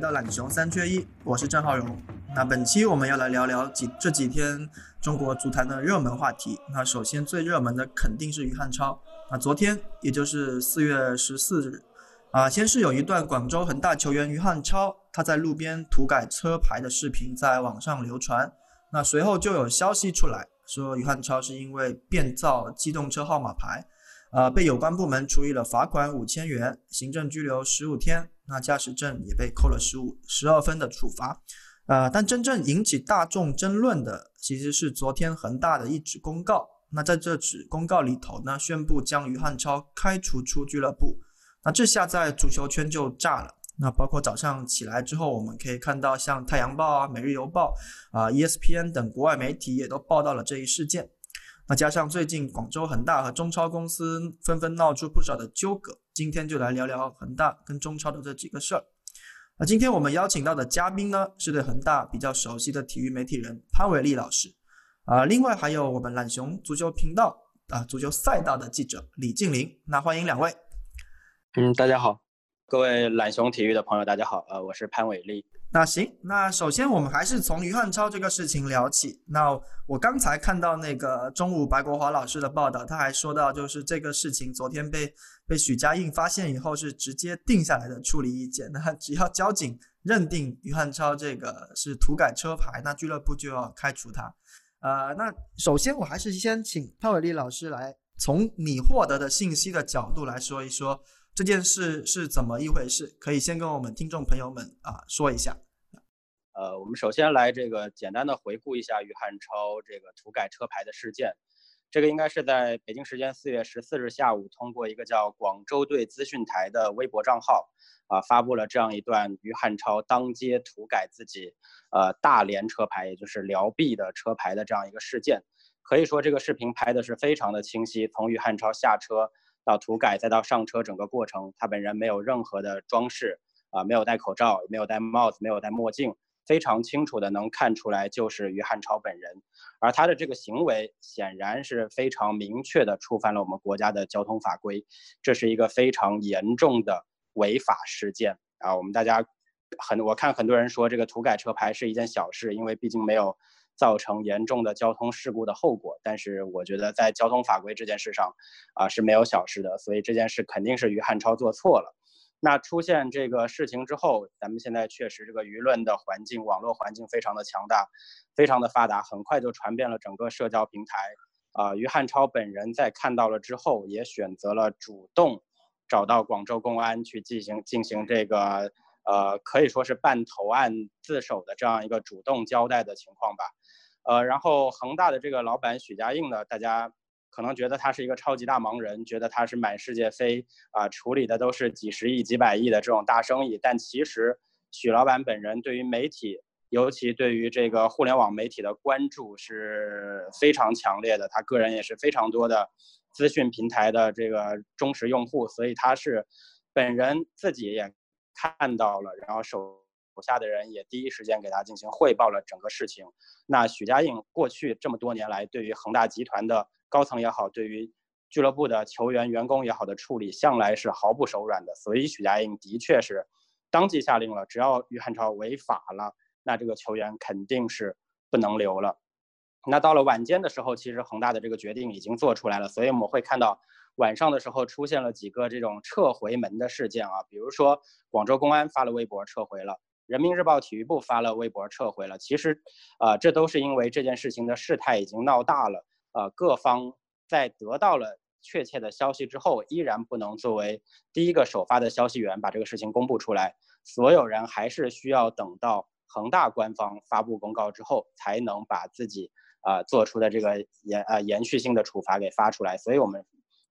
到懒熊三缺一，我是郑浩荣。那本期我们要来聊聊几这几天中国足坛的热门话题。那首先最热门的肯定是于汉超。那昨天也就是四月十四日，啊，先是有一段广州恒大球员于汉超他在路边涂改车牌的视频在网上流传。那随后就有消息出来说，于汉超是因为变造机动车号码牌，呃，被有关部门处以了罚款五千元、行政拘留十五天。那驾驶证也被扣了十五十二分的处罚，呃，但真正引起大众争论的其实是昨天恒大的一纸公告。那在这纸公告里头呢，宣布将于汉超开除出俱乐部。那这下在足球圈就炸了。那包括早上起来之后，我们可以看到像《太阳报》啊、《每日邮报》啊、ESPN 等国外媒体也都报道了这一事件。那加上最近广州恒大和中超公司纷纷闹出不少的纠葛。今天就来聊聊恒大跟中超的这几个事儿。那今天我们邀请到的嘉宾呢，是对恒大比较熟悉的体育媒体人潘伟丽老师，啊，另外还有我们懒熊足球频道啊足球赛道的记者李静林。那欢迎两位。嗯，大家好，各位懒熊体育的朋友，大家好，呃，我是潘伟丽。那行，那首先我们还是从于汉超这个事情聊起。那我刚才看到那个中午白国华老师的报道，他还说到，就是这个事情昨天被被许家印发现以后，是直接定下来的处理意见。那只要交警认定于汉超这个是涂改车牌，那俱乐部就要开除他。呃，那首先我还是先请潘伟丽老师来从你获得的信息的角度来说一说。这件事是怎么一回事？可以先跟我们听众朋友们啊说一下。呃，我们首先来这个简单的回顾一下于汉超这个涂改车牌的事件。这个应该是在北京时间四月十四日下午，通过一个叫广州队资讯台的微博账号啊，发布了这样一段于汉超当街涂改自己呃大连车牌，也就是辽 B 的车牌的这样一个事件。可以说这个视频拍的是非常的清晰，从于汉超下车。到涂改再到上车，整个过程他本人没有任何的装饰啊，没有戴口罩，没有戴帽子，没有戴墨镜，非常清楚的能看出来就是于汉超本人。而他的这个行为显然是非常明确的触犯了我们国家的交通法规，这是一个非常严重的违法事件啊！我们大家很我看很多人说这个涂改车牌是一件小事，因为毕竟没有。造成严重的交通事故的后果，但是我觉得在交通法规这件事上，啊是没有小事的，所以这件事肯定是于汉超做错了。那出现这个事情之后，咱们现在确实这个舆论的环境、网络环境非常的强大，非常的发达，很快就传遍了整个社交平台。啊，于汉超本人在看到了之后，也选择了主动找到广州公安去进行进行这个，呃，可以说是办投案自首的这样一个主动交代的情况吧。呃，然后恒大的这个老板许家印呢，大家可能觉得他是一个超级大忙人，觉得他是满世界飞啊，处理的都是几十亿、几百亿的这种大生意。但其实许老板本人对于媒体，尤其对于这个互联网媒体的关注是非常强烈的。他个人也是非常多的资讯平台的这个忠实用户，所以他是本人自己也看到了，然后手。手下的人也第一时间给他进行汇报了整个事情。那许家印过去这么多年来，对于恒大集团的高层也好，对于俱乐部的球员、员工也好的处理，向来是毫不手软的。所以许家印的确是当即下令了，只要于汉超违法了，那这个球员肯定是不能留了。那到了晚间的时候，其实恒大的这个决定已经做出来了，所以我们会看到晚上的时候出现了几个这种撤回门的事件啊，比如说广州公安发了微博撤回了。人民日报体育部发了微博撤回了。其实，呃，这都是因为这件事情的事态已经闹大了。呃，各方在得到了确切的消息之后，依然不能作为第一个首发的消息源把这个事情公布出来。所有人还是需要等到恒大官方发布公告之后，才能把自己啊做出的这个延呃延续性的处罚给发出来，所以我们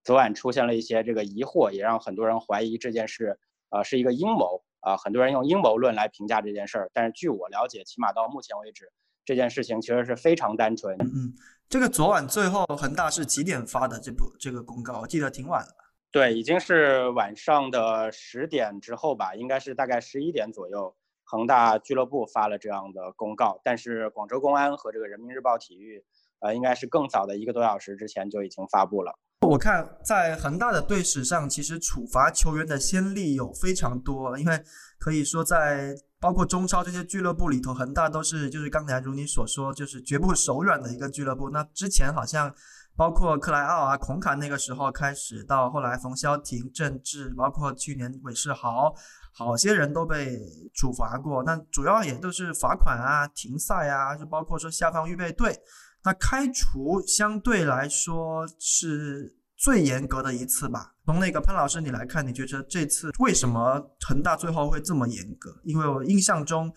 昨晚出现了一些这个疑惑，也让很多人怀疑这件事啊是一个阴谋啊，很多人用阴谋论来评价这件事儿，但是据我了解，起码到目前为止，这件事情其实是非常单纯。嗯，这个昨晚最后恒大是几点发的这部这个公告？我记得挺晚的。对，已经是晚上的十点之后吧，应该是大概十一点左右，恒大俱乐部发了这样的公告。但是广州公安和这个人民日报体育，呃，应该是更早的一个多小时之前就已经发布了。我看在恒大的队史上，其实处罚球员的先例有非常多，因为可以说在包括中超这些俱乐部里头，恒大都是就是刚才如你所说，就是绝不手软的一个俱乐部。那之前好像。包括克莱奥啊、孔卡那个时候开始，到后来冯潇霆、郑智，包括去年韦世豪，好些人都被处罚过。那主要也都是罚款啊、停赛啊，就包括说下放预备队。那开除相对来说是最严格的一次吧。从那个潘老师你来看，你觉得这次为什么恒大最后会这么严格？因为我印象中。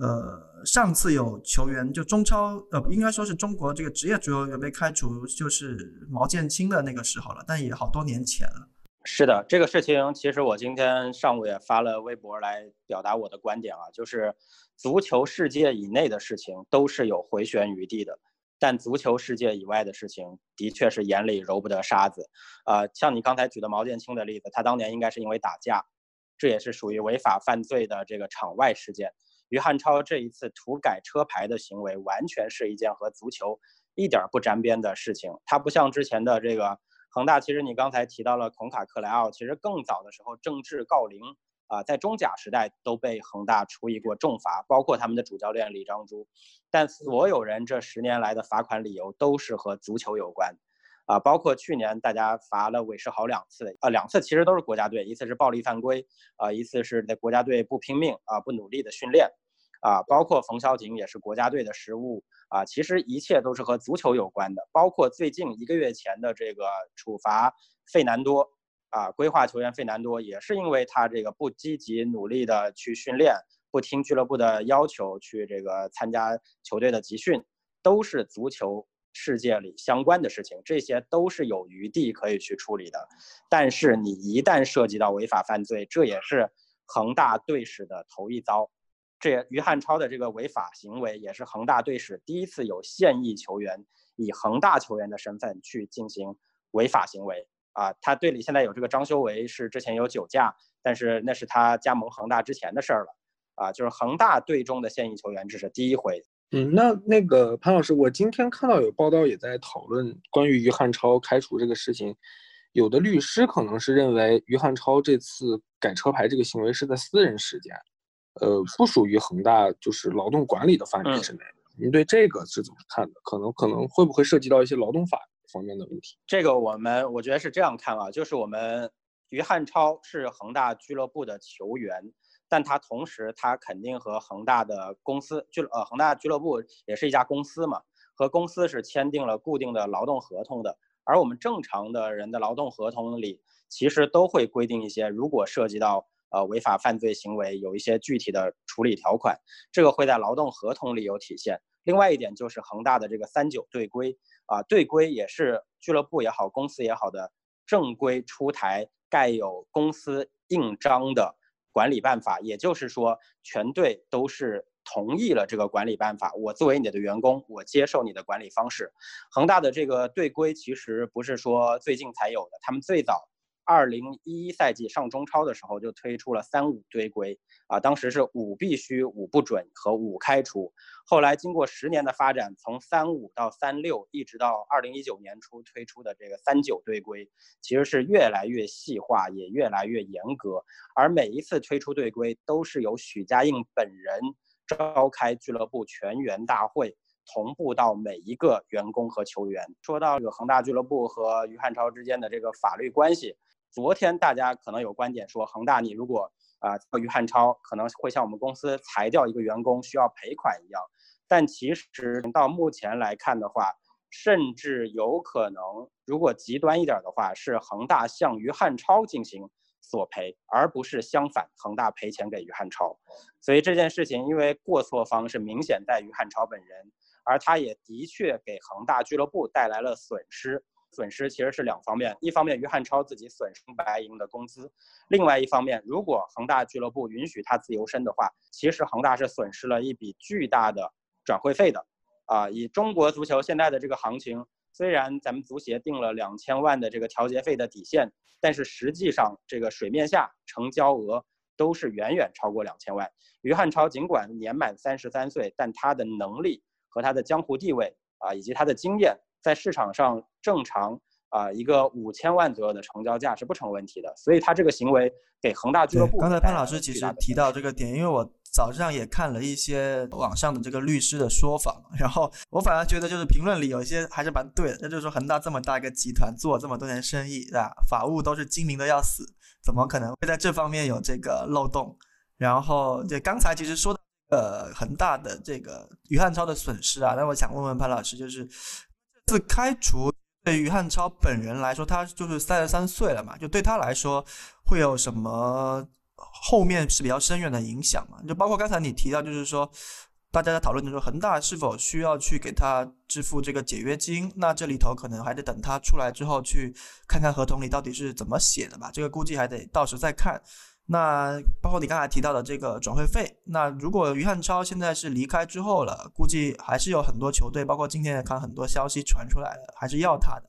呃，上次有球员就中超，呃，应该说是中国这个职业足球员被开除，就是毛剑卿的那个时候了，但也好多年前了。是的，这个事情其实我今天上午也发了微博来表达我的观点啊，就是足球世界以内的事情都是有回旋余地的，但足球世界以外的事情的确是眼里揉不得沙子。呃，像你刚才举的毛剑卿的例子，他当年应该是因为打架，这也是属于违法犯罪的这个场外事件。于汉超这一次涂改车牌的行为，完全是一件和足球一点不沾边的事情。他不像之前的这个恒大，其实你刚才提到了孔卡克莱奥，其实更早的时候郑智郜林啊，在中甲时代都被恒大处以过重罚，包括他们的主教练李章洙。但所有人这十年来的罚款理由都是和足球有关，啊，包括去年大家罚了韦世豪两次，啊，两次其实都是国家队，一次是暴力犯规，啊，一次是在国家队不拼命啊，不努力的训练。啊，包括冯潇霆也是国家队的失误啊，其实一切都是和足球有关的。包括最近一个月前的这个处罚费南多啊，规划球员费南多也是因为他这个不积极努力的去训练，不听俱乐部的要求去这个参加球队的集训，都是足球世界里相关的事情，这些都是有余地可以去处理的。但是你一旦涉及到违法犯罪，这也是恒大队史的头一遭。这于汉超的这个违法行为，也是恒大队史第一次有现役球员以恒大球员的身份去进行违法行为啊！他队里现在有这个张修为，是之前有酒驾，但是那是他加盟恒大之前的事儿了啊！就是恒大队中的现役球员，这是第一回。嗯，那那个潘老师，我今天看到有报道也在讨论关于于汉超开除这个事情，有的律师可能是认为于汉超这次改车牌这个行为是在私人时间。呃，不属于恒大就是劳动管理的范围之内。您对这个是怎么看的？可能可能会不会涉及到一些劳动法方面的问题？这个我们我觉得是这样看啊，就是我们于汉超是恒大俱乐部的球员，但他同时他肯定和恒大的公司俱呃恒大俱乐部也是一家公司嘛，和公司是签订了固定的劳动合同的。而我们正常的人的劳动合同里，其实都会规定一些，如果涉及到。呃，违法犯罪行为有一些具体的处理条款，这个会在劳动合同里有体现。另外一点就是恒大的这个三九队规啊，队规也是俱乐部也好，公司也好的正规出台盖有公司印章的管理办法。也就是说，全队都是同意了这个管理办法。我作为你的员工，我接受你的管理方式。恒大的这个队规其实不是说最近才有的，他们最早。二零一一赛季上中超的时候就推出了三五队规啊，当时是五必须、五不准和五开除。后来经过十年的发展，从三五到三六，一直到二零一九年初推出的这个三九队规，其实是越来越细化，也越来越严格。而每一次推出队规，都是由许家印本人召开俱乐部全员大会。同步到每一个员工和球员。说到这个恒大俱乐部和于汉超之间的这个法律关系，昨天大家可能有观点说，恒大你如果啊于汉超可能会像我们公司裁掉一个员工需要赔款一样。但其实到目前来看的话，甚至有可能，如果极端一点的话，是恒大向于汉超进行索赔，而不是相反，恒大赔钱给于汉超。所以这件事情，因为过错方是明显在于汉超本人。而他也的确给恒大俱乐部带来了损失。损失其实是两方面，一方面于汉超自己损失白银的工资，另外一方面，如果恒大俱乐部允许他自由身的话，其实恒大是损失了一笔巨大的转会费的。啊，以中国足球现在的这个行情，虽然咱们足协定了两千万的这个调节费的底线，但是实际上这个水面下成交额都是远远超过两千万。于汉超尽管年满三十三岁，但他的能力和他的江湖地位啊，以及他的经验。在市场上正常啊，一个五千万左右的成交价是不成问题的，所以他这个行为给恒大俱乐部。刚才潘老师其实提到这个点，因为我早上也看了一些网上的这个律师的说法，然后我反而觉得就是评论里有一些还是蛮对的，那就是说恒大这么大一个集团做这么多年生意，对吧？法务都是精明的要死，怎么可能会在这方面有这个漏洞？然后对刚才其实说呃恒大的这个于汉超的损失啊，那我想问问潘老师，就是。自开除对于汉超本人来说，他就是三十三岁了嘛，就对他来说会有什么后面是比较深远的影响嘛？就包括刚才你提到，就是说大家在讨论的时候，恒大是否需要去给他支付这个解约金？那这里头可能还得等他出来之后去看看合同里到底是怎么写的吧，这个估计还得到时再看。那包括你刚才提到的这个转会费，那如果于汉超现在是离开之后了，估计还是有很多球队，包括今天也看很多消息传出来了，还是要他的。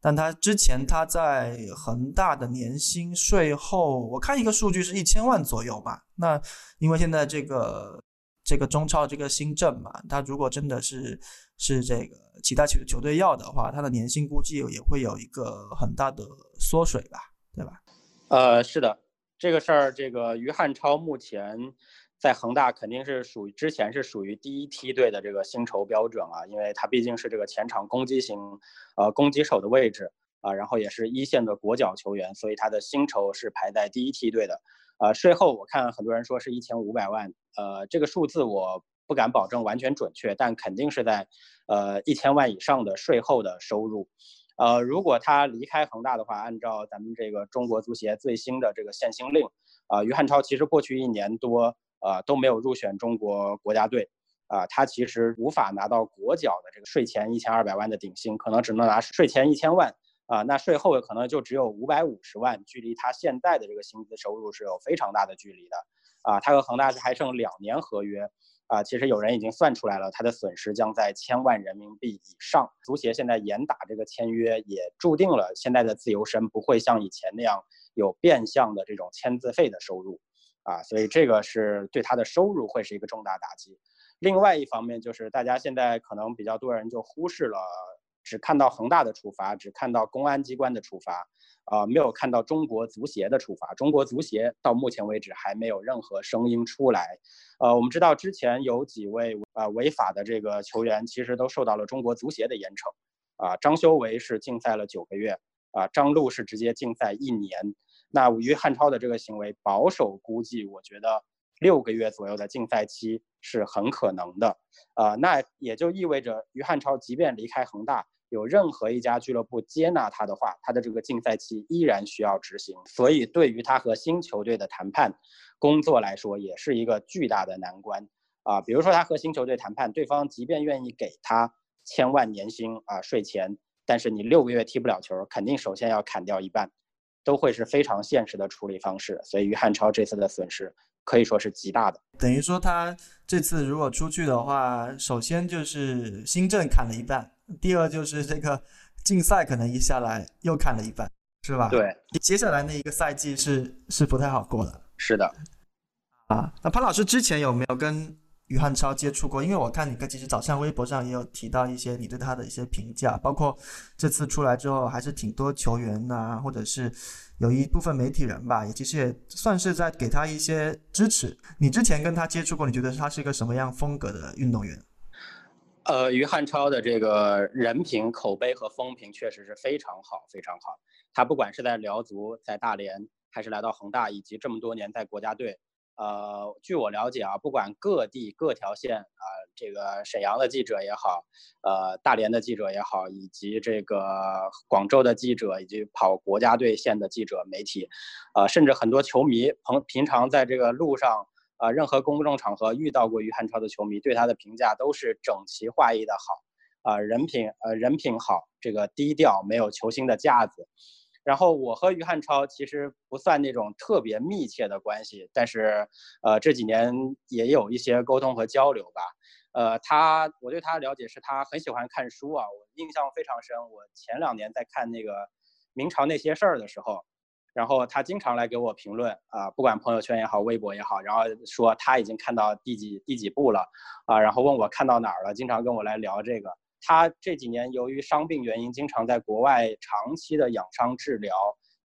但他之前他在恒大的年薪税后，我看一个数据是一千万左右吧。那因为现在这个这个中超这个新政嘛，他如果真的是是这个其他球球队要的话，他的年薪估计也会有一个很大的缩水吧，对吧？呃，是的。这个事儿，这个于汉超目前在恒大肯定是属于之前是属于第一梯队的这个薪酬标准啊，因为他毕竟是这个前场攻击型，呃攻击手的位置啊，然后也是一线的国脚球员，所以他的薪酬是排在第一梯队的。呃，税后我看很多人说是一千五百万，呃，这个数字我不敢保证完全准确，但肯定是在呃一千万以上的税后的收入。呃，如果他离开恒大的话，按照咱们这个中国足协最新的这个限薪令，啊，于汉超其实过去一年多，呃，都没有入选中国国家队，啊，他其实无法拿到国脚的这个税前一千二百万的顶薪，可能只能拿税前一千万，啊，那税后可能就只有五百五十万，距离他现在的这个薪资收入是有非常大的距离的，啊，他和恒大还剩两年合约。啊，其实有人已经算出来了，他的损失将在千万人民币以上。足协现在严打这个签约，也注定了现在的自由身不会像以前那样有变相的这种签字费的收入，啊，所以这个是对他的收入会是一个重大打击。另外一方面就是大家现在可能比较多人就忽视了，只看到恒大的处罚，只看到公安机关的处罚。啊，没有看到中国足协的处罚。中国足协到目前为止还没有任何声音出来。呃，我们知道之前有几位呃违法的这个球员，其实都受到了中国足协的严惩。啊，张修为是禁赛了九个月，啊，张璐是直接禁赛一年。那于汉超的这个行为，保守估计，我觉得六个月左右的禁赛期是很可能的。啊，那也就意味着于汉超即便离开恒大。有任何一家俱乐部接纳他的话，他的这个禁赛期依然需要执行。所以，对于他和新球队的谈判工作来说，也是一个巨大的难关啊。比如说，他和新球队谈判，对方即便愿意给他千万年薪啊税前，但是你六个月踢不了球，肯定首先要砍掉一半，都会是非常现实的处理方式。所以，于汉超这次的损失可以说是极大的。等于说，他这次如果出去的话，首先就是新政砍了一半。第二就是这个竞赛可能一下来又看了一半，是吧？对，接下来那一个赛季是是不太好过的。是的，啊，那潘老师之前有没有跟于汉超接触过？因为我看你跟其实早上微博上也有提到一些你对他的一些评价，包括这次出来之后还是挺多球员呐，或者是有一部分媒体人吧，也其实也算是在给他一些支持。你之前跟他接触过，你觉得他是一个什么样风格的运动员？呃，于汉超的这个人品、口碑和风评确实是非常好，非常好。他不管是在辽足、在大连，还是来到恒大，以及这么多年在国家队，呃，据我了解啊，不管各地各条线啊，这个沈阳的记者也好，呃，大连的记者也好，以及这个广州的记者，以及跑国家队线的记者、媒体，呃，甚至很多球迷朋平常在这个路上。啊，任何公众场合遇到过于汉超的球迷，对他的评价都是整齐划一的好，啊，人品呃人品好，这个低调，没有球星的架子。然后我和于汉超其实不算那种特别密切的关系，但是呃这几年也有一些沟通和交流吧。呃，他我对他的了解是他很喜欢看书啊，我印象非常深。我前两年在看那个明朝那些事儿的时候。然后他经常来给我评论啊，不管朋友圈也好，微博也好，然后说他已经看到第几第几部了，啊，然后问我看到哪儿了，经常跟我来聊这个。他这几年由于伤病原因，经常在国外长期的养伤治疗，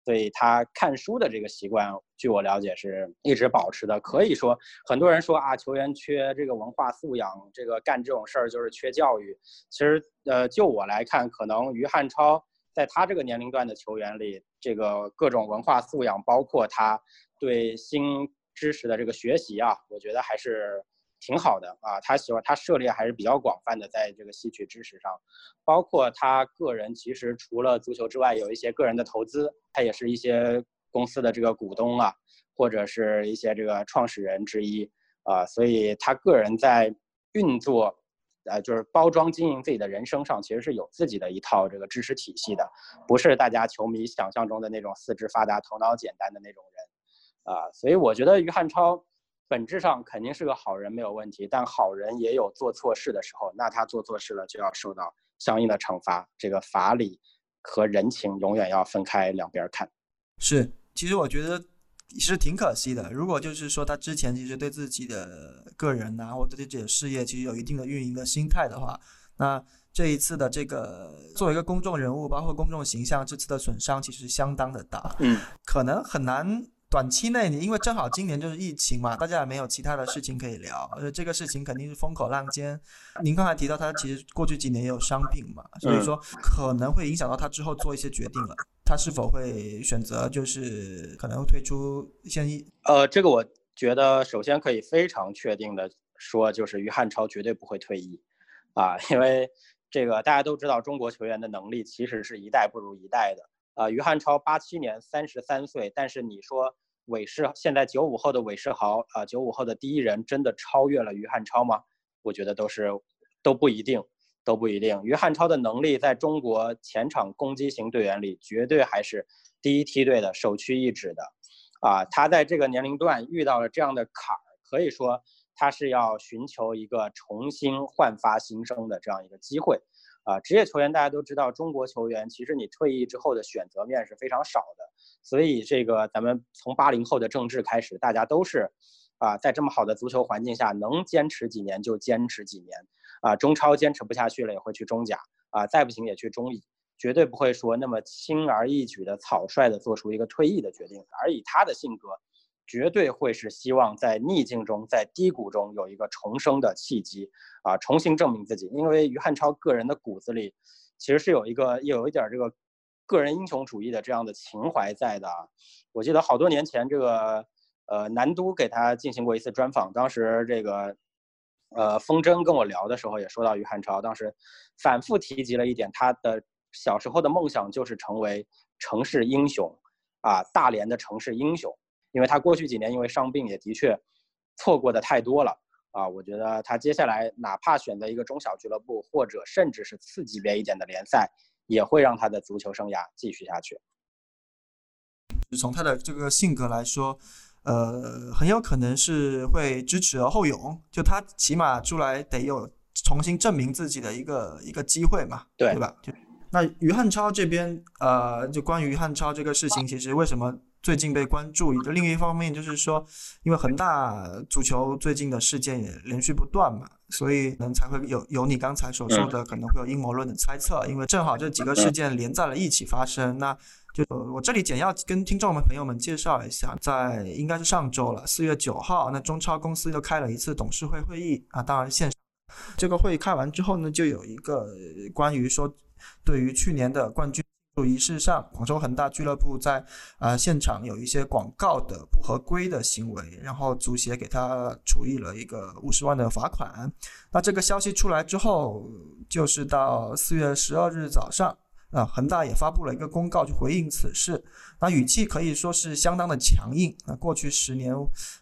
所以他看书的这个习惯，据我了解是一直保持的。可以说，很多人说啊，球员缺这个文化素养，这个干这种事儿就是缺教育。其实，呃，就我来看，可能于汉超。在他这个年龄段的球员里，这个各种文化素养，包括他对新知识的这个学习啊，我觉得还是挺好的啊。他喜欢他涉猎还是比较广泛的，在这个戏曲知识上，包括他个人其实除了足球之外，有一些个人的投资，他也是一些公司的这个股东啊，或者是一些这个创始人之一啊，所以他个人在运作。呃，就是包装经营自己的人生上，其实是有自己的一套这个知识体系的，不是大家球迷想象中的那种四肢发达、头脑简单的那种人，啊，所以我觉得于汉超本质上肯定是个好人，没有问题。但好人也有做错事的时候，那他做错事了就要受到相应的惩罚。这个法理和人情永远要分开两边看。是，其实我觉得。其实挺可惜的。如果就是说他之前其实对自己的个人呐，或者对自己的事业，其实有一定的运营的心态的话，那这一次的这个作为一个公众人物，包括公众形象，这次的损伤其实相当的大。嗯，可能很难短期内，你因为正好今年就是疫情嘛，大家也没有其他的事情可以聊，而且这个事情肯定是风口浪尖。您刚才提到他其实过去几年也有伤病嘛，所以说可能会影响到他之后做一些决定了。他是否会选择就是可能退出现役？呃，这个我觉得首先可以非常确定的说，就是于汉超绝对不会退役，啊，因为这个大家都知道，中国球员的能力其实是一代不如一代的。啊，于汉超八七年三十三岁，但是你说韦世现在九五后的韦世豪啊，九五后的第一人真的超越了于汉超吗？我觉得都是都不一定。都不一定。于汉超的能力在中国前场攻击型队员里，绝对还是第一梯队的首屈一指的。啊，他在这个年龄段遇到了这样的坎儿，可以说他是要寻求一个重新焕发新生的这样一个机会。啊，职业球员大家都知道，中国球员其实你退役之后的选择面是非常少的。所以这个咱们从八零后的郑智开始，大家都是啊，在这么好的足球环境下，能坚持几年就坚持几年。啊，中超坚持不下去了也会去中甲啊，再不行也去中乙，绝对不会说那么轻而易举的草率的做出一个退役的决定。而以他的性格，绝对会是希望在逆境中，在低谷中有一个重生的契机啊，重新证明自己。因为于汉超个人的骨子里，其实是有一个有一点这个个人英雄主义的这样的情怀在的啊。我记得好多年前，这个呃南都给他进行过一次专访，当时这个。呃，风筝跟我聊的时候也说到于汉超，当时反复提及了一点，他的小时候的梦想就是成为城市英雄，啊，大连的城市英雄。因为他过去几年因为伤病也的确错过的太多了，啊，我觉得他接下来哪怕选择一个中小俱乐部，或者甚至是次级别一点的联赛，也会让他的足球生涯继续下去。从他的这个性格来说。呃，很有可能是会知耻而后勇，就他起码出来得有重新证明自己的一个一个机会嘛，对对吧？就那于汉超这边，呃，就关于于汉超这个事情，其实为什么最近被关注？另一方面就是说，因为恒大足球最近的事件也连续不断嘛，所以可能才会有有你刚才所说的可能会有阴谋论的猜测，因为正好这几个事件连在了一起发生，那。就我这里简要跟听众们朋友们介绍一下，在应该是上周了，四月九号，那中超公司又开了一次董事会会议啊，当然线上。这个会议开完之后呢，就有一个关于说，对于去年的冠军仪式上，广州恒大俱乐部在啊现场有一些广告的不合规的行为，然后足协给他处以了一个五十万的罚款。那这个消息出来之后，就是到四月十二日早上。啊，恒大也发布了一个公告去回应此事，那语气可以说是相当的强硬。那过去十年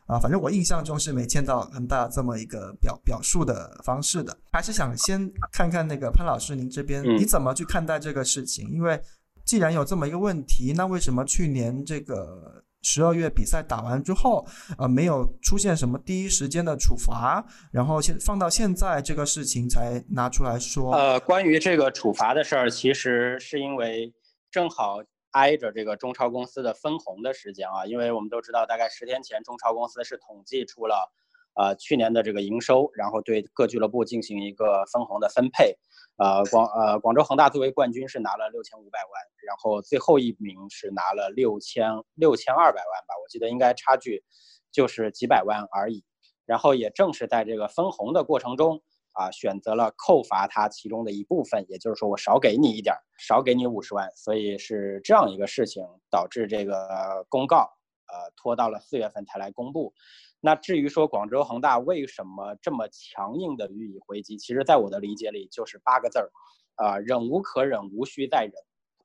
啊，反正我印象中是没见到恒大这么一个表表述的方式的。还是想先看看那个潘老师，您这边你怎么去看待这个事情？因为既然有这么一个问题，那为什么去年这个？十二月比赛打完之后，呃，没有出现什么第一时间的处罚，然后现放到现在这个事情才拿出来说。呃，关于这个处罚的事儿，其实是因为正好挨着这个中超公司的分红的时间啊，因为我们都知道，大概十天前中超公司是统计出了。呃，去年的这个营收，然后对各俱乐部进行一个分红的分配。呃，广呃广州恒大作为冠军是拿了六千五百万，然后最后一名是拿了六千六千二百万吧，我记得应该差距就是几百万而已。然后也正是在这个分红的过程中啊，选择了扣罚他其中的一部分，也就是说我少给你一点，少给你五十万，所以是这样一个事情导致这个公告呃拖到了四月份才来公布。那至于说广州恒大为什么这么强硬的予以回击，其实在我的理解里就是八个字儿，啊，忍无可忍，无需再忍。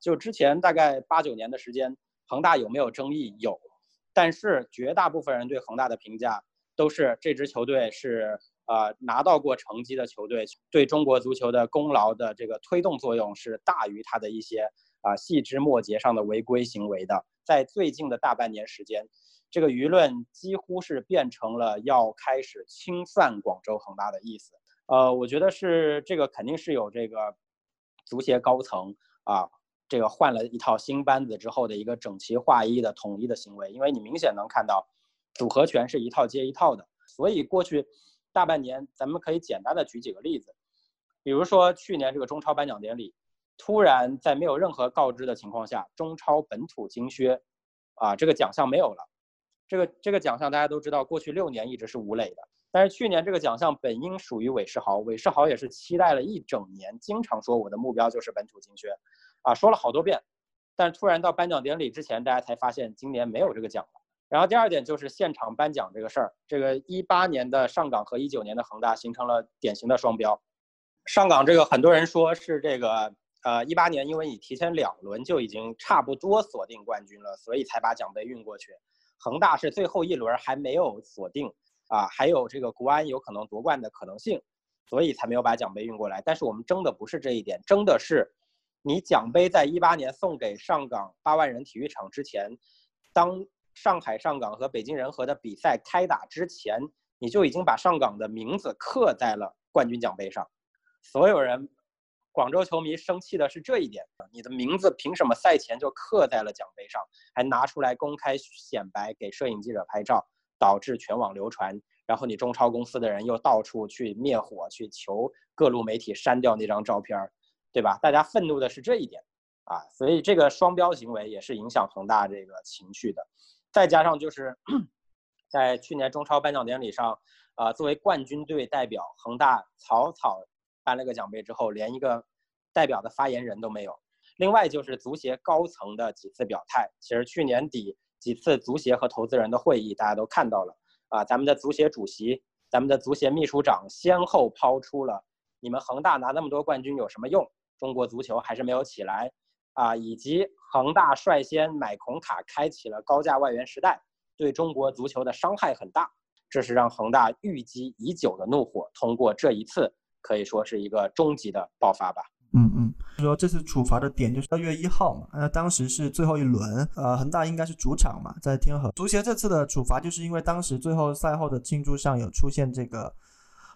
就之前大概八九年的时间，恒大有没有争议？有，但是绝大部分人对恒大的评价都是这支球队是呃拿到过成绩的球队，对中国足球的功劳的这个推动作用是大于他的一些啊细枝末节上的违规行为的。在最近的大半年时间。这个舆论几乎是变成了要开始清算广州恒大的意思。呃，我觉得是这个肯定是有这个足协高层啊，这个换了一套新班子之后的一个整齐划一的统一的行为。因为你明显能看到组合拳是一套接一套的。所以过去大半年，咱们可以简单的举几个例子，比如说去年这个中超颁奖典礼，突然在没有任何告知的情况下，中超本土金靴啊这个奖项没有了。这个这个奖项大家都知道，过去六年一直是吴磊的，但是去年这个奖项本应属于韦世豪，韦世豪也是期待了一整年，经常说我的目标就是本土金靴，啊，说了好多遍，但突然到颁奖典礼之前，大家才发现今年没有这个奖了。然后第二点就是现场颁奖这个事儿，这个一八年的上港和一九年的恒大形成了典型的双标，上港这个很多人说是这个，呃，一八年因为你提前两轮就已经差不多锁定冠军了，所以才把奖杯运过去。恒大是最后一轮还没有锁定啊，还有这个国安有可能夺冠的可能性，所以才没有把奖杯运过来。但是我们争的不是这一点，争的是你奖杯在一八年送给上港八万人体育场之前，当上海上港和北京人和的比赛开打之前，你就已经把上港的名字刻在了冠军奖杯上，所有人。广州球迷生气的是这一点，你的名字凭什么赛前就刻在了奖杯上，还拿出来公开显摆给摄影记者拍照，导致全网流传，然后你中超公司的人又到处去灭火，去求各路媒体删掉那张照片，对吧？大家愤怒的是这一点，啊，所以这个双标行为也是影响恒大这个情绪的。再加上就是在去年中超颁奖典礼上，啊，作为冠军队代表，恒大草草。颁了个奖杯之后，连一个代表的发言人都没有。另外就是足协高层的几次表态，其实去年底几次足协和投资人的会议，大家都看到了啊。咱们的足协主席、咱们的足协秘书长先后抛出了“你们恒大拿那么多冠军有什么用？中国足球还是没有起来啊！”以及恒大率先买孔卡，开启了高价外援时代，对中国足球的伤害很大。这是让恒大郁积已久的怒火通过这一次。可以说是一个终极的爆发吧。嗯嗯，说这次处罚的点就是二月一号嘛，那当时是最后一轮，呃，恒大应该是主场嘛，在天河。足协这次的处罚就是因为当时最后赛后的庆祝上有出现这个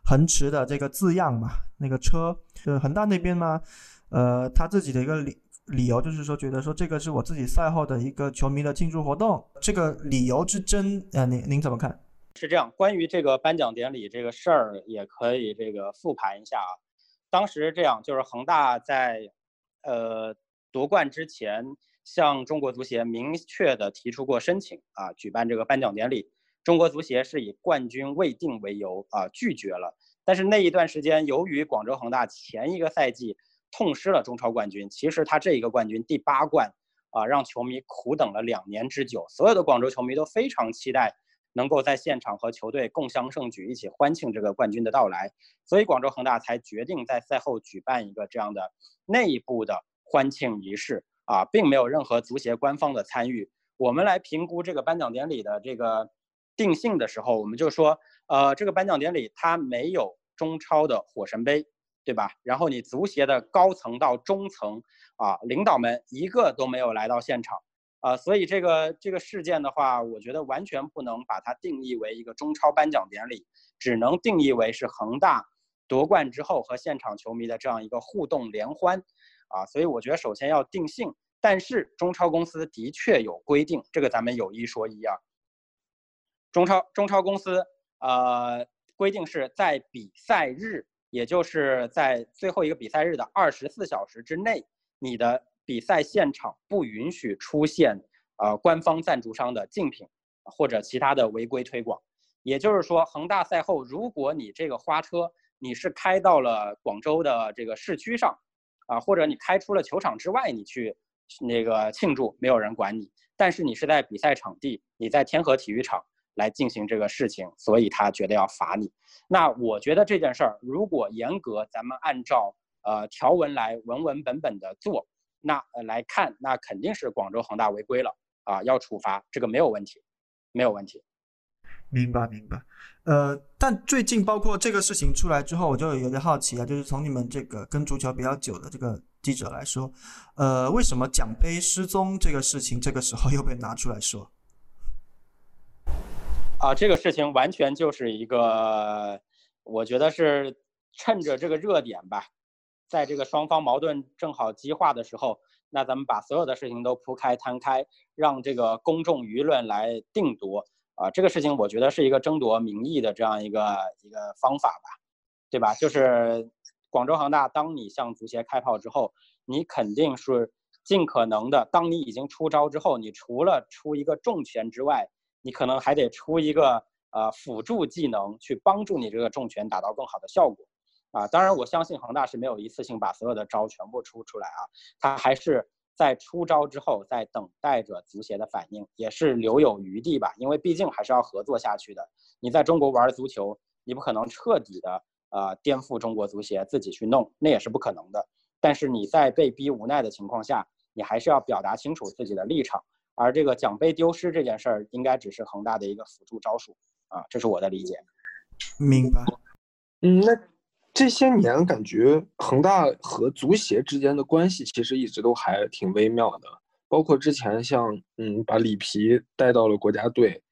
恒驰的这个字样嘛，那个车，就恒大那边嘛，呃，他自己的一个理理由就是说，觉得说这个是我自己赛后的一个球迷的庆祝活动，这个理由之真，呃，您您怎么看？是这样，关于这个颁奖典礼这个事儿，也可以这个复盘一下啊。当时这样，就是恒大在，呃，夺冠之前向中国足协明确的提出过申请啊，举办这个颁奖典礼。中国足协是以冠军未定为由啊拒绝了。但是那一段时间，由于广州恒大前一个赛季痛失了中超冠军，其实他这一个冠军第八冠啊，让球迷苦等了两年之久。所有的广州球迷都非常期待。能够在现场和球队共襄盛举，一起欢庆这个冠军的到来，所以广州恒大才决定在赛后举办一个这样的内部的欢庆仪式啊，并没有任何足协官方的参与。我们来评估这个颁奖典礼的这个定性的时候，我们就说，呃，这个颁奖典礼它没有中超的火神杯，对吧？然后你足协的高层到中层啊，领导们一个都没有来到现场。啊，所以这个这个事件的话，我觉得完全不能把它定义为一个中超颁奖典礼，只能定义为是恒大夺冠之后和现场球迷的这样一个互动联欢，啊，所以我觉得首先要定性。但是中超公司的确有规定，这个咱们有一说一啊。中超中超公司呃规定是在比赛日，也就是在最后一个比赛日的二十四小时之内，你的。比赛现场不允许出现呃官方赞助商的竞品或者其他的违规推广。也就是说，恒大赛后，如果你这个花车你是开到了广州的这个市区上，啊，或者你开出了球场之外，你去那个庆祝，没有人管你。但是你是在比赛场地，你在天河体育场来进行这个事情，所以他觉得要罚你。那我觉得这件事儿，如果严格咱们按照呃条文来文文本本的做。那呃来看，那肯定是广州恒大违规了啊，要处罚，这个没有问题，没有问题。明白明白。呃，但最近包括这个事情出来之后，我就有点好奇啊，就是从你们这个跟足球比较久的这个记者来说，呃，为什么奖杯失踪这个事情这个时候又被拿出来说？啊，这个事情完全就是一个，我觉得是趁着这个热点吧。在这个双方矛盾正好激化的时候，那咱们把所有的事情都铺开摊开，让这个公众舆论来定夺啊，这个事情我觉得是一个争夺民意的这样一个一个方法吧，对吧？就是广州恒大，当你向足协开炮之后，你肯定是尽可能的，当你已经出招之后，你除了出一个重拳之外，你可能还得出一个呃辅助技能去帮助你这个重拳达到更好的效果。啊，当然，我相信恒大是没有一次性把所有的招全部出出来啊，他还是在出招之后，在等待着足协的反应，也是留有余地吧，因为毕竟还是要合作下去的。你在中国玩足球，你不可能彻底的呃颠覆中国足协，自己去弄，那也是不可能的。但是你在被逼无奈的情况下，你还是要表达清楚自己的立场。而这个奖杯丢失这件事儿，应该只是恒大的一个辅助招数啊，这是我的理解。明白。嗯，那。这些年感觉恒大和足协之间的关系其实一直都还挺微妙的，包括之前像嗯把里皮带到了国家队，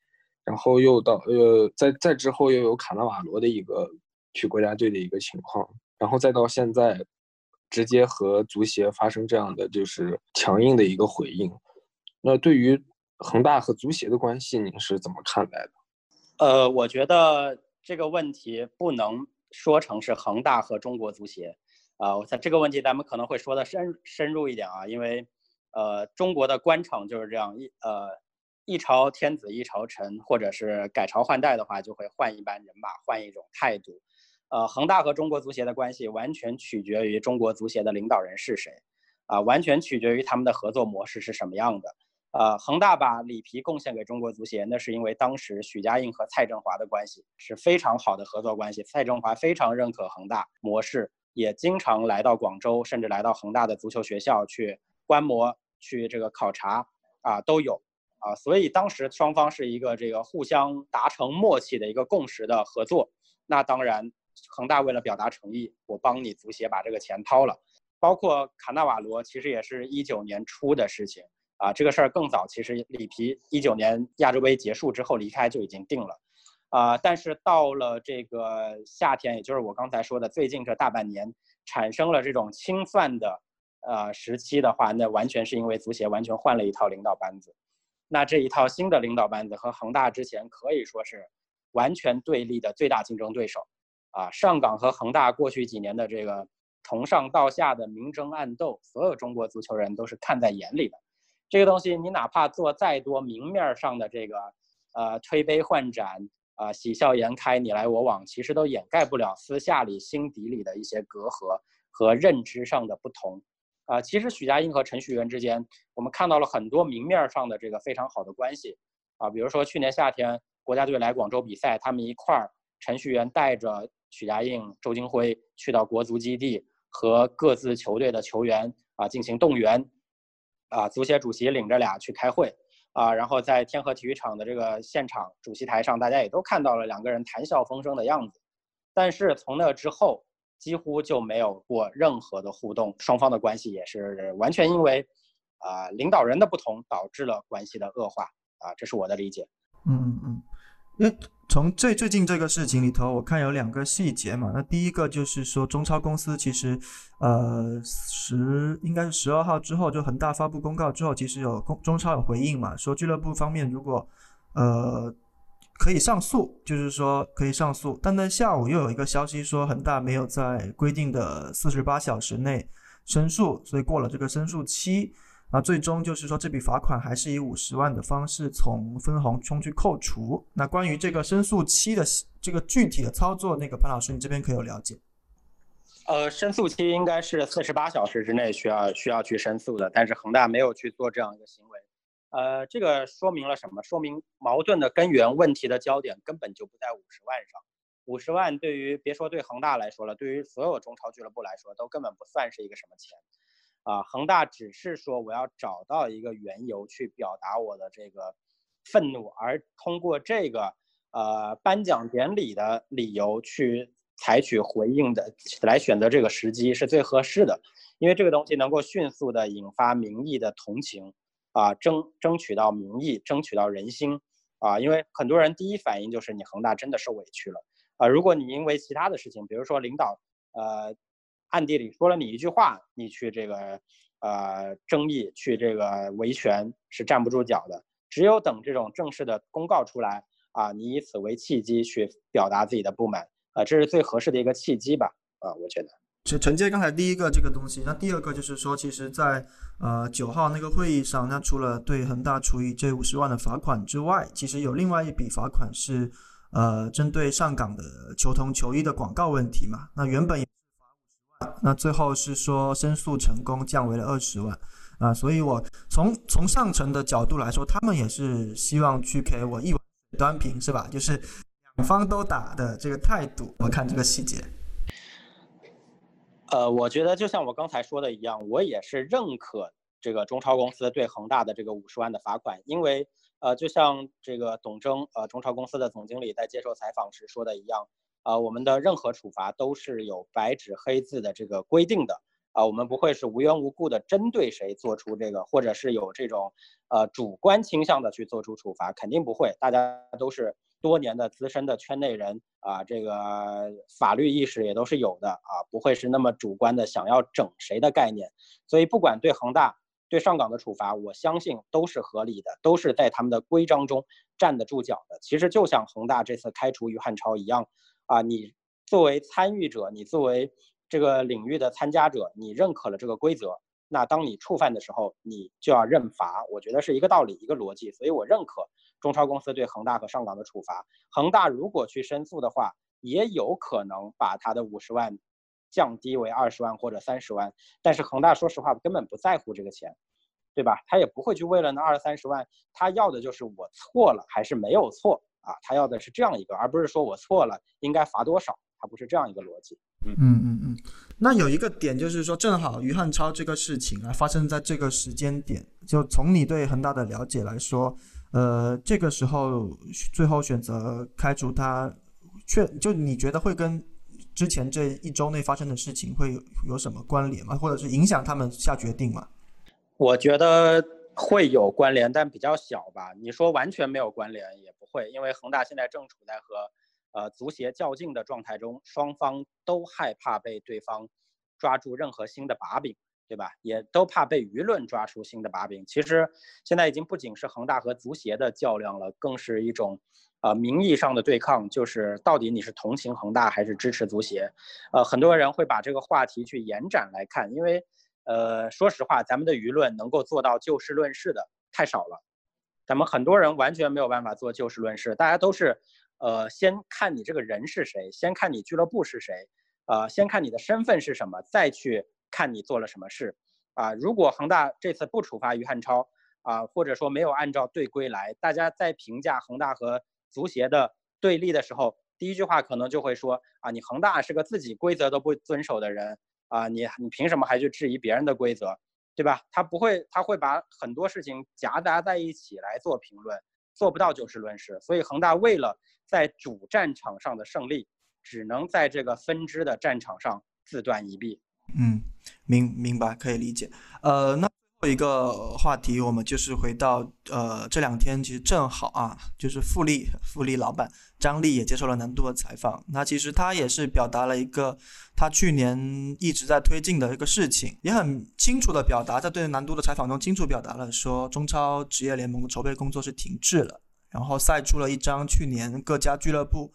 然后又到呃在在之后又有卡纳瓦罗的一个去国家队的一个情况，然后再到现在直接和足协发生这样的就是强硬的一个回应，那对于恒大和足协的关系您是怎么看待的？呃，我觉得这个问题不能。说成是恒大和中国足协，啊，我在这个问题咱们可能会说的深深入一点啊，因为，呃，中国的官场就是这样，一呃，一朝天子一朝臣，或者是改朝换代的话，就会换一班人马，换一种态度，呃，恒大和中国足协的关系完全取决于中国足协的领导人是谁，啊，完全取决于他们的合作模式是什么样的。呃，恒大把里皮贡献给中国足协，那是因为当时许家印和蔡振华的关系是非常好的合作关系。蔡振华非常认可恒大模式，也经常来到广州，甚至来到恒大的足球学校去观摩、去这个考察啊，都有啊。所以当时双方是一个这个互相达成默契的一个共识的合作。那当然，恒大为了表达诚意，我帮你足协把这个钱掏了。包括卡纳瓦罗，其实也是一九年初的事情。啊，这个事儿更早，其实里皮一九年亚洲杯结束之后离开就已经定了，啊，但是到了这个夏天，也就是我刚才说的最近这大半年，产生了这种清算的呃时期的话，那完全是因为足协完全换了一套领导班子，那这一套新的领导班子和恒大之前可以说是完全对立的最大竞争对手，啊，上港和恒大过去几年的这个从上到下的明争暗斗，所有中国足球人都是看在眼里的。这个东西，你哪怕做再多明面上的这个，呃，推杯换盏，啊，喜笑颜开，你来我往，其实都掩盖不了私下里、心底里的一些隔阂和认知上的不同。啊，其实许家印和程序员之间，我们看到了很多明面上的这个非常好的关系。啊，比如说去年夏天国家队来广州比赛，他们一块儿，程序员带着许家印、周金辉去到国足基地，和各自球队的球员啊进行动员，啊，足协主席领着俩去开会，啊，然后在天河体育场的这个现场主席台上，大家也都看到了两个人谈笑风生的样子，但是从那之后几乎就没有过任何的互动，双方的关系也是完全因为啊领导人的不同导致了关系的恶化，啊，这是我的理解。嗯嗯嗯，因为从最最近这个事情里头，我看有两个细节嘛。那第一个就是说，中超公司其实，呃，十应该是十二号之后，就恒大发布公告之后，其实有公中超有回应嘛，说俱乐部方面如果，呃，可以上诉，就是说可以上诉。但在下午又有一个消息说，恒大没有在规定的四十八小时内申诉，所以过了这个申诉期。那最终就是说，这笔罚款还是以五十万的方式从分红中去扣除。那关于这个申诉期的这个具体的操作，那个潘老师，你这边可有了解？呃，申诉期应该是四十八小时之内需要需要去申诉的，但是恒大没有去做这样一个行为。呃，这个说明了什么？说明矛盾的根源、问题的焦点根本就不在五十万上。五十万对于别说对恒大来说了，对于所有中超俱乐部来说，都根本不算是一个什么钱。啊，恒大只是说我要找到一个缘由去表达我的这个愤怒，而通过这个呃颁奖典礼的理由去采取回应的，来选择这个时机是最合适的，因为这个东西能够迅速的引发民意的同情，啊，争争取到民意，争取到人心，啊，因为很多人第一反应就是你恒大真的受委屈了，啊，如果你因为其他的事情，比如说领导，呃。暗地里说了你一句话，你去这个，呃，争议去这个维权是站不住脚的。只有等这种正式的公告出来啊，你以此为契机去表达自己的不满啊，这是最合适的一个契机吧？啊，我觉得。承承接刚才第一个这个东西，那第二个就是说，其实，在呃九号那个会议上，那除了对恒大处以这五十万的罚款之外，其实有另外一笔罚款是，呃，针对上港的球童球衣的广告问题嘛？那原本。那最后是说申诉成功，降为了二十万啊，所以我从从上层的角度来说，他们也是希望去给我一碗端平，是吧？就是两方都打的这个态度，我看这个细节。呃，我觉得就像我刚才说的一样，我也是认可这个中超公司对恒大的这个五十万的罚款，因为呃，就像这个董征呃中超公司的总经理在接受采访时说的一样。啊，我们的任何处罚都是有白纸黑字的这个规定的啊，我们不会是无缘无故的针对谁做出这个，或者是有这种呃主观倾向的去做出处罚，肯定不会。大家都是多年的资深的圈内人啊，这个法律意识也都是有的啊，不会是那么主观的想要整谁的概念。所以不管对恒大、对上港的处罚，我相信都是合理的，都是在他们的规章中站得住脚的。其实就像恒大这次开除于汉超一样。啊，你作为参与者，你作为这个领域的参加者，你认可了这个规则，那当你触犯的时候，你就要认罚。我觉得是一个道理，一个逻辑，所以我认可中超公司对恒大和上港的处罚。恒大如果去申诉的话，也有可能把他的五十万降低为二十万或者三十万。但是恒大说实话根本不在乎这个钱，对吧？他也不会去为了那二三十万，他要的就是我错了还是没有错。啊，他要的是这样一个，而不是说我错了应该罚多少，他不是这样一个逻辑。嗯嗯嗯嗯。那有一个点就是说，正好于汉超这个事情啊发生在这个时间点，就从你对恒大的了解来说，呃，这个时候最后选择开除他，确就你觉得会跟之前这一周内发生的事情会有什么关联吗？或者是影响他们下决定吗？我觉得会有关联，但比较小吧。你说完全没有关联也。会，因为恒大现在正处在和，呃，足协较劲的状态中，双方都害怕被对方抓住任何新的把柄，对吧？也都怕被舆论抓出新的把柄。其实现在已经不仅是恒大和足协的较量了，更是一种，呃，名义上的对抗，就是到底你是同情恒大还是支持足协？呃，很多人会把这个话题去延展来看，因为，呃，说实话，咱们的舆论能够做到就事论事的太少了。咱们很多人完全没有办法做就事论事，大家都是，呃，先看你这个人是谁，先看你俱乐部是谁，呃，先看你的身份是什么，再去看你做了什么事，啊，如果恒大这次不处罚于汉超，啊，或者说没有按照队规来，大家在评价恒大和足协的对立的时候，第一句话可能就会说，啊，你恒大是个自己规则都不遵守的人，啊，你你凭什么还去质疑别人的规则？对吧？他不会，他会把很多事情夹杂在一起来做评论，做不到就事论事。所以恒大为了在主战场上的胜利，只能在这个分支的战场上自断一臂。嗯，明明白，可以理解。呃，那。后一个话题，我们就是回到呃，这两天其实正好啊，就是富力富力老板张力也接受了南都的采访。那其实他也是表达了一个他去年一直在推进的一个事情，也很清楚的表达在对南都的采访中清楚表达了说，中超职业联盟的筹备工作是停滞了，然后晒出了一张去年各家俱乐部，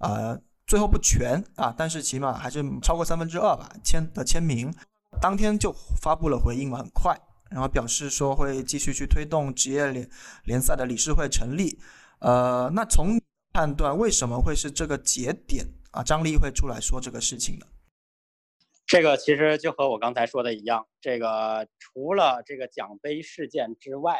呃，最后不全啊，但是起码还是超过三分之二吧签的签名，当天就发布了回应嘛，很快。然后表示说会继续去推动职业联联赛的理事会成立，呃，那从判断为什么会是这个节点啊？张力会出来说这个事情呢？这个其实就和我刚才说的一样，这个除了这个奖杯事件之外，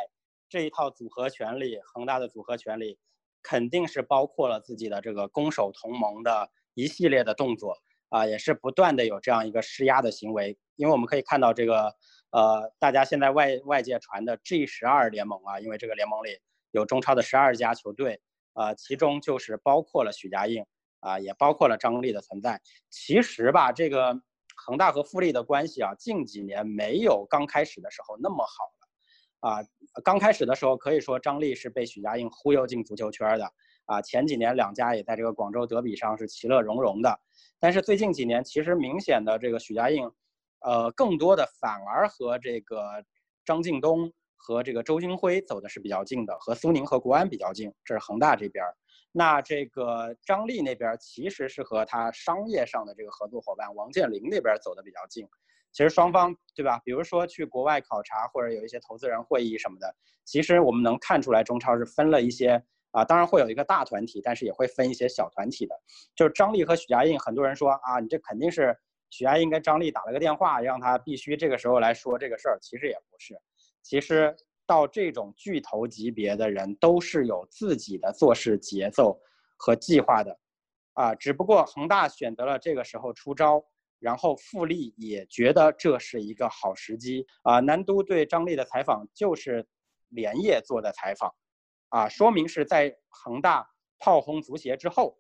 这一套组合拳里，恒大的组合拳里肯定是包括了自己的这个攻守同盟的一系列的动作啊，也是不断的有这样一个施压的行为，因为我们可以看到这个。呃，大家现在外外界传的 G 十二联盟啊，因为这个联盟里有中超的十二家球队，呃，其中就是包括了许家印啊，也包括了张力的存在。其实吧，这个恒大和富力的关系啊，近几年没有刚开始的时候那么好了啊。刚开始的时候，可以说张力是被许家印忽悠进足球圈的啊。前几年两家也在这个广州德比上是其乐融融的，但是最近几年，其实明显的这个许家印。呃，更多的反而和这个张近东和这个周金辉走的是比较近的，和苏宁和国安比较近，这是恒大这边。那这个张力那边其实是和他商业上的这个合作伙伴王健林那边走的比较近。其实双方对吧？比如说去国外考察或者有一些投资人会议什么的，其实我们能看出来中超是分了一些啊，当然会有一个大团体，但是也会分一些小团体的。就是张力和许家印，很多人说啊，你这肯定是。许家印跟张力打了个电话，让他必须这个时候来说这个事儿。其实也不是，其实到这种巨头级别的人都是有自己的做事节奏和计划的，啊，只不过恒大选择了这个时候出招，然后富力也觉得这是一个好时机啊。南都对张力的采访就是连夜做的采访，啊，说明是在恒大炮轰足协之后，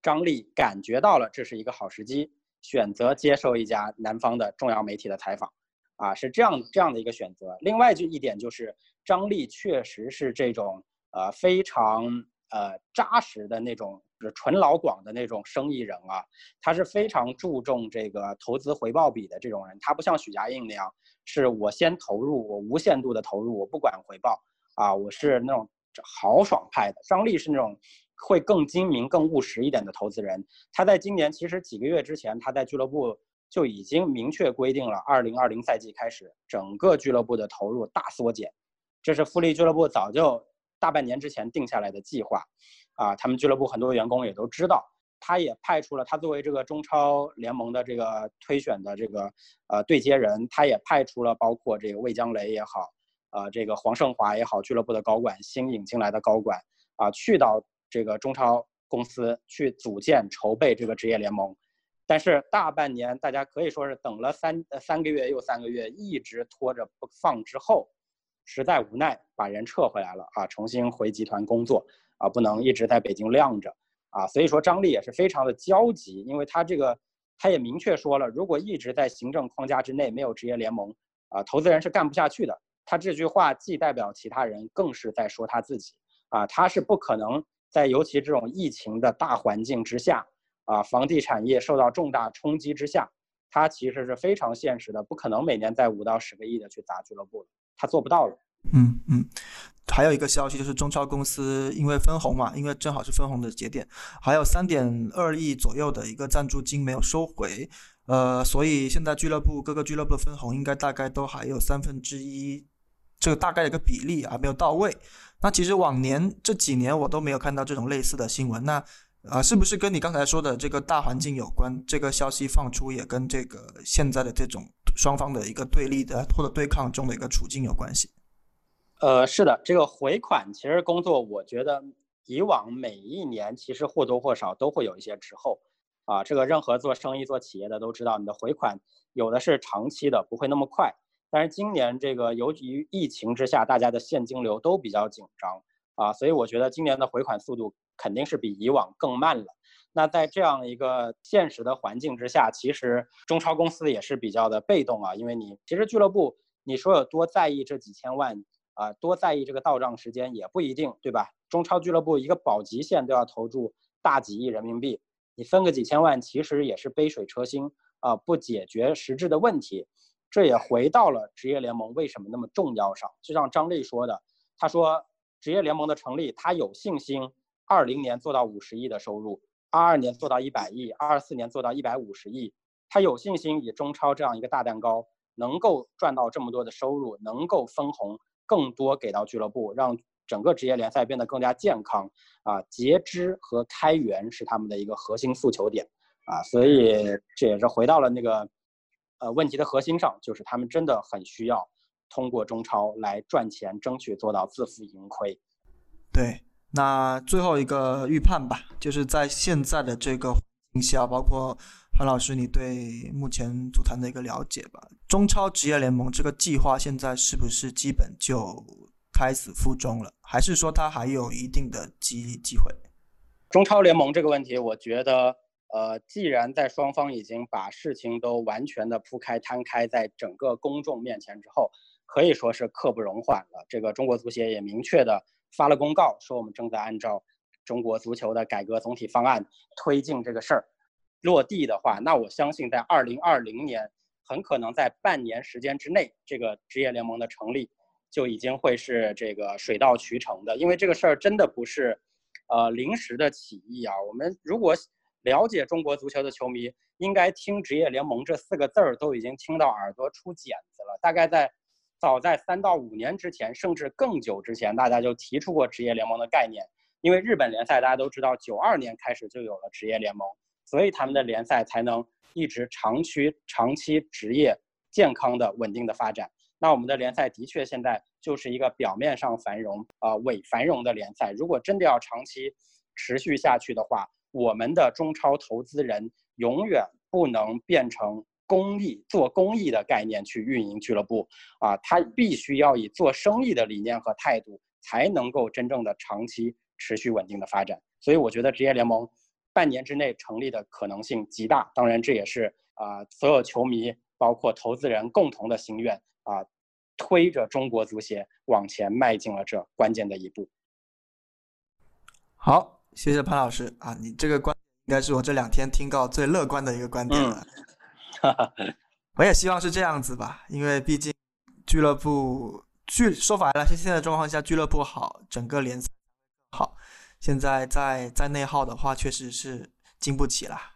张力感觉到了这是一个好时机。选择接受一家南方的重要媒体的采访，啊，是这样这样的一个选择。另外就一点就是张力确实是这种呃非常呃扎实的那种纯老广的那种生意人啊，他是非常注重这个投资回报比的这种人。他不像许家印那样，是我先投入，我无限度的投入，我不管回报啊，我是那种豪爽派的。张力是那种。会更精明、更务实一点的投资人，他在今年其实几个月之前，他在俱乐部就已经明确规定了，二零二零赛季开始，整个俱乐部的投入大缩减，这是富力俱乐部早就大半年之前定下来的计划，啊，他们俱乐部很多员工也都知道，他也派出了他作为这个中超联盟的这个推选的这个呃对接人，他也派出了包括这个魏江雷也好，呃，这个黄胜华也好，俱乐部的高管新引进来的高管。啊，去到。这个中超公司去组建筹备这个职业联盟，但是大半年大家可以说是等了三呃三个月又三个月，一直拖着不放之后，实在无奈把人撤回来了啊，重新回集团工作啊，不能一直在北京晾着啊，所以说张力也是非常的焦急，因为他这个他也明确说了，如果一直在行政框架之内没有职业联盟啊，投资人是干不下去的。他这句话既代表其他人，更是在说他自己啊，他是不可能。在尤其这种疫情的大环境之下，啊，房地产业受到重大冲击之下，它其实是非常现实的，不可能每年在五到十个亿的去砸俱乐部它做不到了。嗯嗯，还有一个消息就是中超公司因为分红嘛，因为正好是分红的节点，还有三点二亿左右的一个赞助金没有收回，呃，所以现在俱乐部各个俱乐部的分红应该大概都还有三分之一，这个大概的一个比例还没有到位。那其实往年这几年我都没有看到这种类似的新闻，那啊，是不是跟你刚才说的这个大环境有关？这个消息放出也跟这个现在的这种双方的一个对立的或者对抗中的一个处境有关系？呃，是的，这个回款其实工作，我觉得以往每一年其实或多或少都会有一些滞后啊。这个任何做生意做企业的都知道，你的回款有的是长期的，不会那么快。但是今年这个由于疫情之下，大家的现金流都比较紧张啊，所以我觉得今年的回款速度肯定是比以往更慢了。那在这样一个现实的环境之下，其实中超公司也是比较的被动啊，因为你其实俱乐部你说有多在意这几千万啊，多在意这个到账时间也不一定，对吧？中超俱乐部一个保级线都要投注大几亿人民币，你分个几千万，其实也是杯水车薪啊，不解决实质的问题。这也回到了职业联盟为什么那么重要上，就像张力说的，他说职业联盟的成立，他有信心二零年做到五十亿的收入。二二年做到一百亿，二四年做到一百五十亿，他有信心以中超这样一个大蛋糕能够赚到这么多的收入，能够分红更多给到俱乐部，让整个职业联赛变得更加健康啊！截肢和开源是他们的一个核心诉求点啊，所以这也是回到了那个呃问题的核心上，就是他们真的很需要通过中超来赚钱，争取做到自负盈亏。对。那最后一个预判吧，就是在现在的这个环境下，包括韩老师你对目前足坛的一个了解吧。中超职业联盟这个计划现在是不是基本就开始负重了，还是说它还有一定的机机会？中超联盟这个问题，我觉得，呃，既然在双方已经把事情都完全的铺开摊开在整个公众面前之后，可以说是刻不容缓了。这个中国足协也明确的。发了公告说，我们正在按照中国足球的改革总体方案推进这个事儿。落地的话，那我相信在二零二零年，很可能在半年时间之内，这个职业联盟的成立就已经会是这个水到渠成的。因为这个事儿真的不是，呃，临时的起意啊。我们如果了解中国足球的球迷，应该听职业联盟这四个字儿都已经听到耳朵出茧子了。大概在。早在三到五年之前，甚至更久之前，大家就提出过职业联盟的概念。因为日本联赛大家都知道，九二年开始就有了职业联盟，所以他们的联赛才能一直长期、长期职业、健康的、稳定的发展。那我们的联赛的确现在就是一个表面上繁荣啊伪繁荣的联赛。如果真的要长期持续下去的话，我们的中超投资人永远不能变成。公益做公益的概念去运营俱乐部啊，他必须要以做生意的理念和态度，才能够真正的长期持续稳定的发展。所以我觉得职业联盟半年之内成立的可能性极大。当然，这也是啊所有球迷包括投资人共同的心愿啊，推着中国足协往前迈进了这关键的一步。好，谢谢潘老师啊，你这个观应该是我这两天听到最乐观的一个观点了。我也希望是这样子吧，因为毕竟俱乐部俱说白了，现现在状况下俱乐部好，整个联赛好。现在在在内耗的话，确实是经不起啦。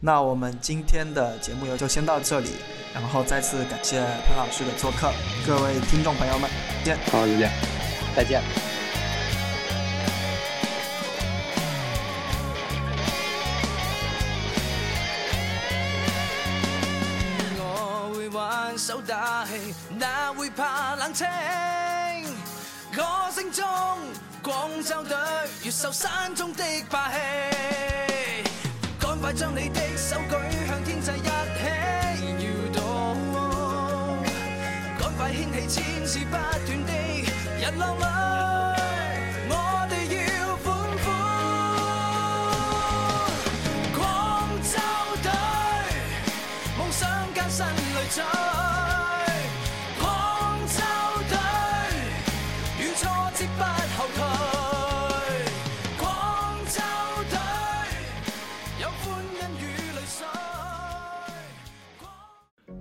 那我们今天的节目就先到这里，然后再次感谢潘老师的做客，各位听众朋友们，见，好，再见，再见。打气，哪会怕冷清？歌声中，广州队越秀山中的霸气。赶快将你的手举向天际一起。摇动，赶快掀起。千次不断的人浪